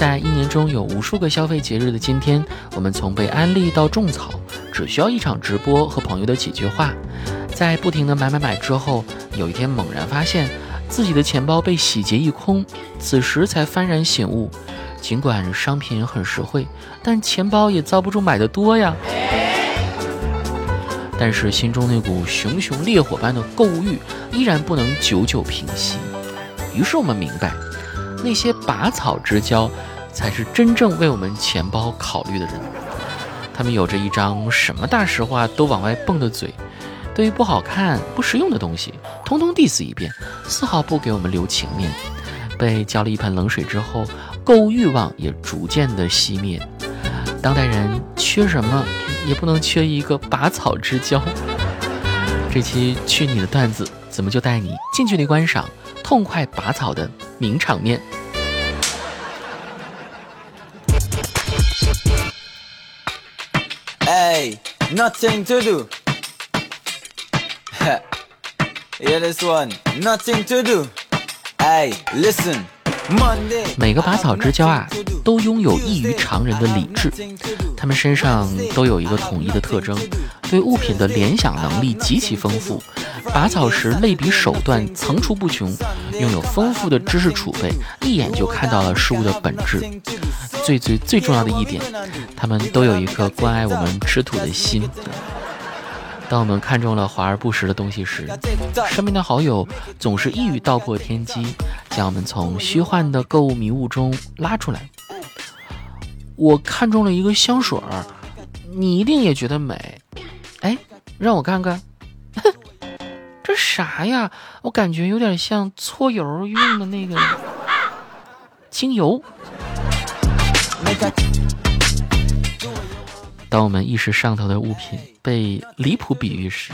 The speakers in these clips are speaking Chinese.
在一年中有无数个消费节日的今天，我们从被安利到种草，只需要一场直播和朋友的几句话，在不停的买买买之后，有一天猛然发现自己的钱包被洗劫一空，此时才幡然醒悟，尽管商品很实惠，但钱包也遭不住买的多呀。但是心中那股熊熊烈火般的购物欲依然不能久久平息。于是我们明白，那些拔草之交，才是真正为我们钱包考虑的人。他们有着一张什么大实话都往外蹦的嘴，对于不好看、不实用的东西，通通 diss 一遍，丝毫不给我们留情面。被浇了一盆冷水之后，购物欲望也逐渐的熄灭。当代人缺什么？也不能缺一个拔草之交。这期去你的段子，怎么就带你近距离观赏痛快拔草的名场面？哎，nothing to do。Yeah, this one, nothing to do。哎，listen。每个拔草之交啊，都拥有异于常人的理智。他们身上都有一个统一的特征，对物品的联想能力极其丰富，拔草时类比手段层出不穷，拥有丰富的知识储备，一眼就看到了事物的本质。最最最重要的一点，他们都有一颗关爱我们吃土的心。当我们看中了华而不实的东西时，身边的好友总是一语道破天机，将我们从虚幻的购物迷雾中拉出来。我看中了一个香水儿，你一定也觉得美。哎，让我看看，啥呀？我感觉有点像搓油用的那个精油。当我们意识上头的物品被离谱比喻时，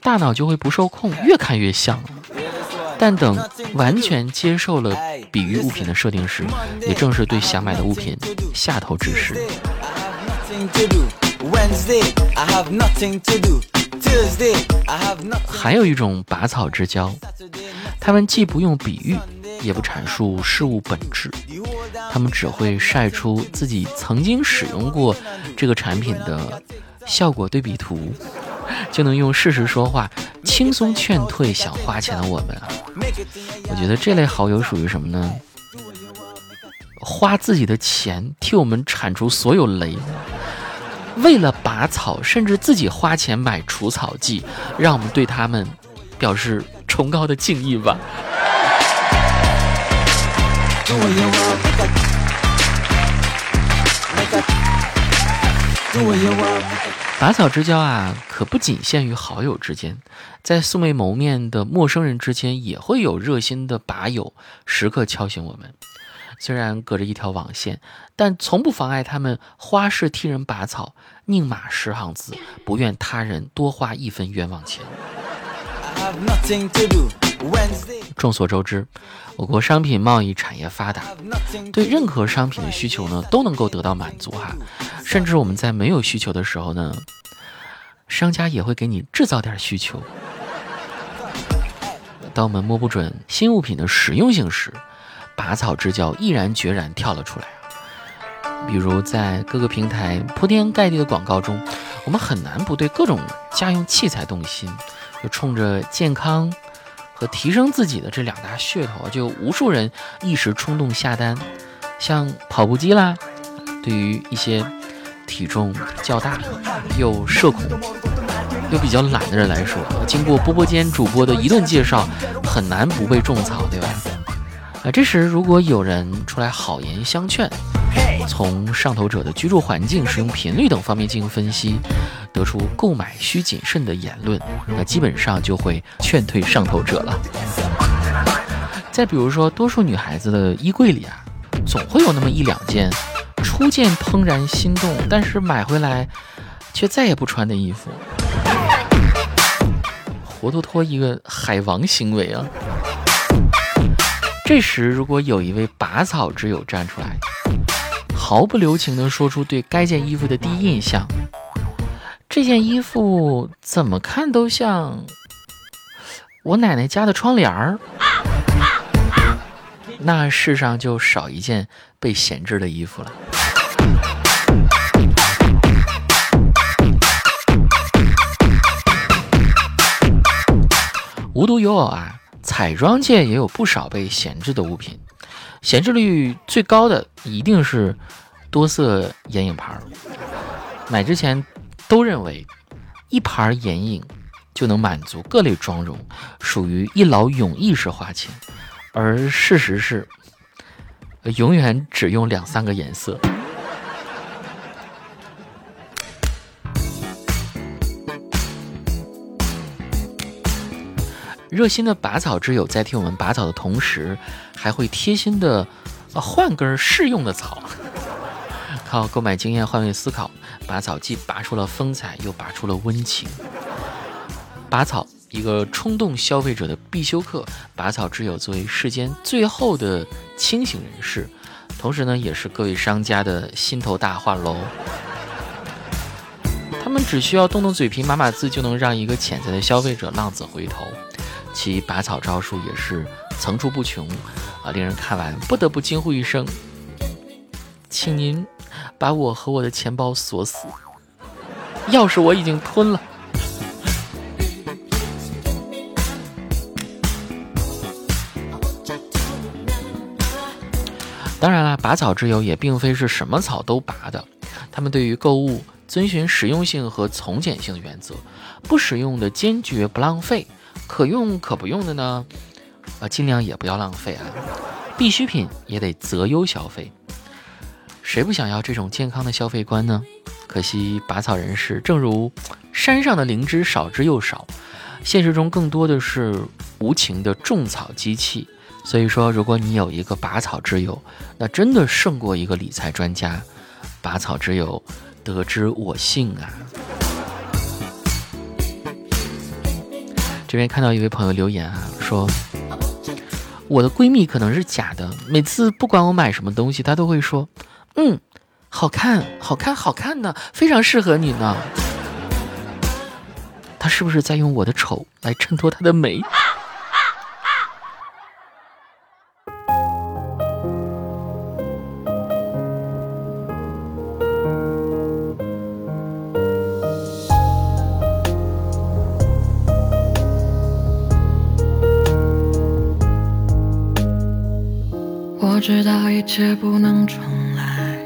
大脑就会不受控，越看越像。但等完全接受了比喻物品的设定时，也正是对想买的物品下头之时。还有一种拔草之交，他们既不用比喻。也不阐述事物本质，他们只会晒出自己曾经使用过这个产品的效果对比图，就能用事实说话，轻松劝退想花钱的我们！我觉得这类好友属于什么呢？花自己的钱替我们铲除所有雷，为了拔草，甚至自己花钱买除草剂，让我们对他们表示崇高的敬意吧。拔草之交啊，可不仅限于好友之间，在素未谋面的陌生人之间，也会有热心的拔友时刻敲醒我们。虽然隔着一条网线，但从不妨碍他们花式替人拔草，宁码十行字，不愿他人多花一分冤枉钱。众所周知，我国商品贸易产业发达，对任何商品的需求呢都能够得到满足哈。甚至我们在没有需求的时候呢，商家也会给你制造点需求。当我们摸不准新物品的实用性时，拔草之交毅然决然跳了出来啊比如在各个平台铺天盖地的广告中，我们很难不对各种家用器材动心。就冲着健康和提升自己的这两大噱头，就无数人一时冲动下单。像跑步机啦，对于一些体重较大又社恐又比较懒的人来说，经过波波间主播的一顿介绍，很难不被种草，对吧？这时如果有人出来好言相劝。从上头者的居住环境、使用频率等方面进行分析，得出购买需谨慎的言论，那基本上就会劝退上头者了。再比如说，多数女孩子的衣柜里啊，总会有那么一两件初见怦然心动，但是买回来却再也不穿的衣服，活脱脱一个海王行为啊！这时，如果有一位拔草之友站出来，毫不留情地说出对该件衣服的第一印象。这件衣服怎么看都像我奶奶家的窗帘儿。那世上就少一件被闲置的衣服了。无独有偶啊，彩妆界也有不少被闲置的物品，闲置率最高的一定是多色眼影盘。买之前都认为一盘眼影就能满足各类妆容，属于一劳永逸式花钱，而事实是永远只用两三个颜色。热心的拔草之友在替我们拔草的同时，还会贴心的换根适用的草。靠购买经验换位思考，拔草既拔出了风采，又拔出了温情。拔草，一个冲动消费者的必修课。拔草之友作为世间最后的清醒人士，同时呢，也是各位商家的心头大患喽。他们只需要动动嘴皮、码码字，就能让一个潜在的消费者浪子回头。其拔草招数也是层出不穷啊，令人看完不得不惊呼一声：“请您把我和我的钱包锁死，钥匙我已经吞了。”当然了，拔草之友也并非是什么草都拔的，他们对于购物遵循实用性和从简性的原则，不使用的坚决不浪费。可用可不用的呢，啊，尽量也不要浪费啊。必需品也得择优消费，谁不想要这种健康的消费观呢？可惜拔草人士正如山上的灵芝，少之又少，现实中更多的是无情的种草机器。所以说，如果你有一个拔草之友，那真的胜过一个理财专家。拔草之友，得之我幸啊。这边看到一位朋友留言啊，说我的闺蜜可能是假的，每次不管我买什么东西，她都会说，嗯，好看，好看，好看的，非常适合你呢。她是不是在用我的丑来衬托她的美？知道一切不能重来，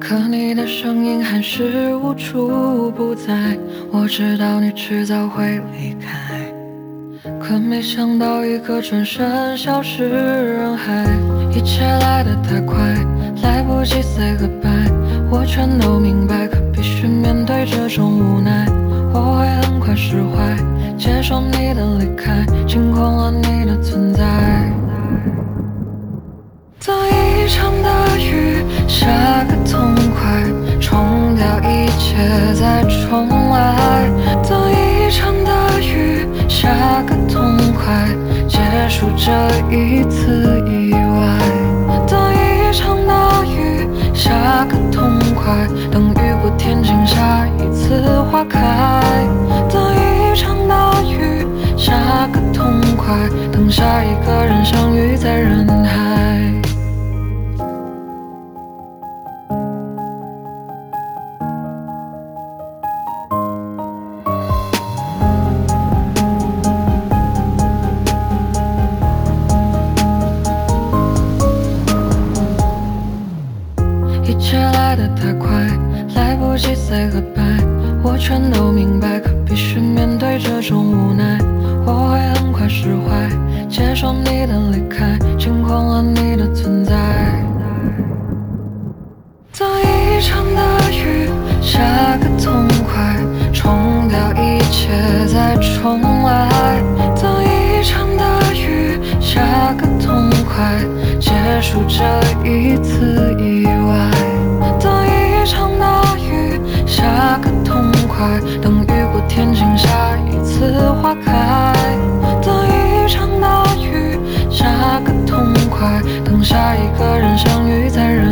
可你的声音还是无处不在。我知道你迟早会离开，可没想到一个转身消失人海。一切来得太快，来不及 say goodbye，我全都明白，可必须面对这种无奈。我会很快释怀，接受你的离开，清空了你的存在。这一次意外。等一场大雨下个痛快，等雨过天晴下一次花开。等一场大雨下个痛快，等下一个人相遇在人海。受你的离开，惊恐了你的存在。等一场大雨下个痛快，冲掉一切再重来。等一场大雨下个痛快，结束这一次意外。等一场大雨。下个痛快，等雨过天晴，下一次花开。下一个人相遇在人